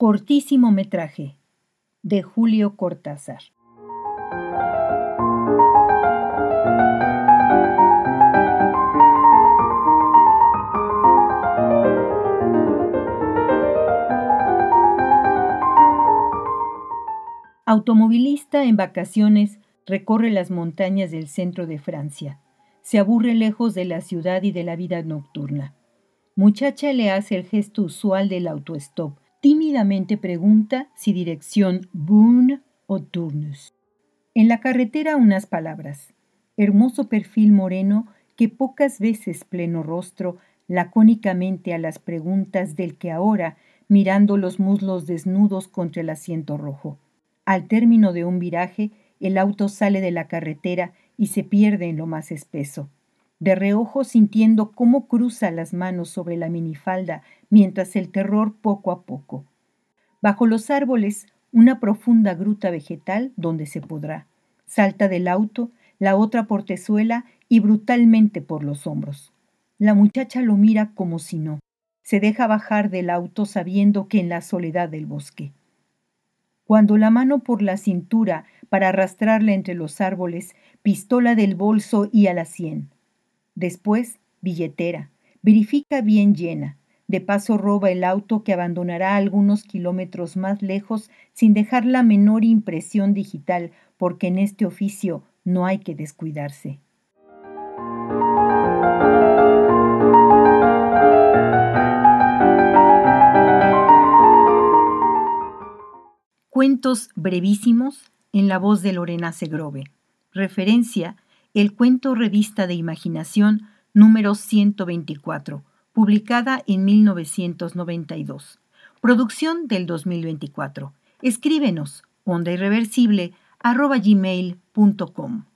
Cortísimo metraje de Julio Cortázar. Automovilista en vacaciones recorre las montañas del centro de Francia. Se aburre lejos de la ciudad y de la vida nocturna. Muchacha le hace el gesto usual del autostop. Tímidamente pregunta si dirección Boone o Tournus. En la carretera unas palabras. Hermoso perfil moreno que pocas veces pleno rostro lacónicamente a las preguntas del que ahora, mirando los muslos desnudos contra el asiento rojo. Al término de un viraje, el auto sale de la carretera y se pierde en lo más espeso. De reojo sintiendo cómo cruza las manos sobre la minifalda mientras el terror poco a poco. Bajo los árboles, una profunda gruta vegetal donde se podrá. Salta del auto, la otra portezuela y brutalmente por los hombros. La muchacha lo mira como si no. Se deja bajar del auto sabiendo que en la soledad del bosque cuando la mano por la cintura para arrastrarla entre los árboles, pistola del bolso y a la sien. Después, billetera, verifica bien llena. De paso roba el auto que abandonará algunos kilómetros más lejos sin dejar la menor impresión digital, porque en este oficio no hay que descuidarse. Cuentos brevísimos en la voz de Lorena Segrove. Referencia, el cuento Revista de Imaginación número 124, publicada en 1992. Producción del 2024. Escríbenos onda irreversible arroba gmail.com.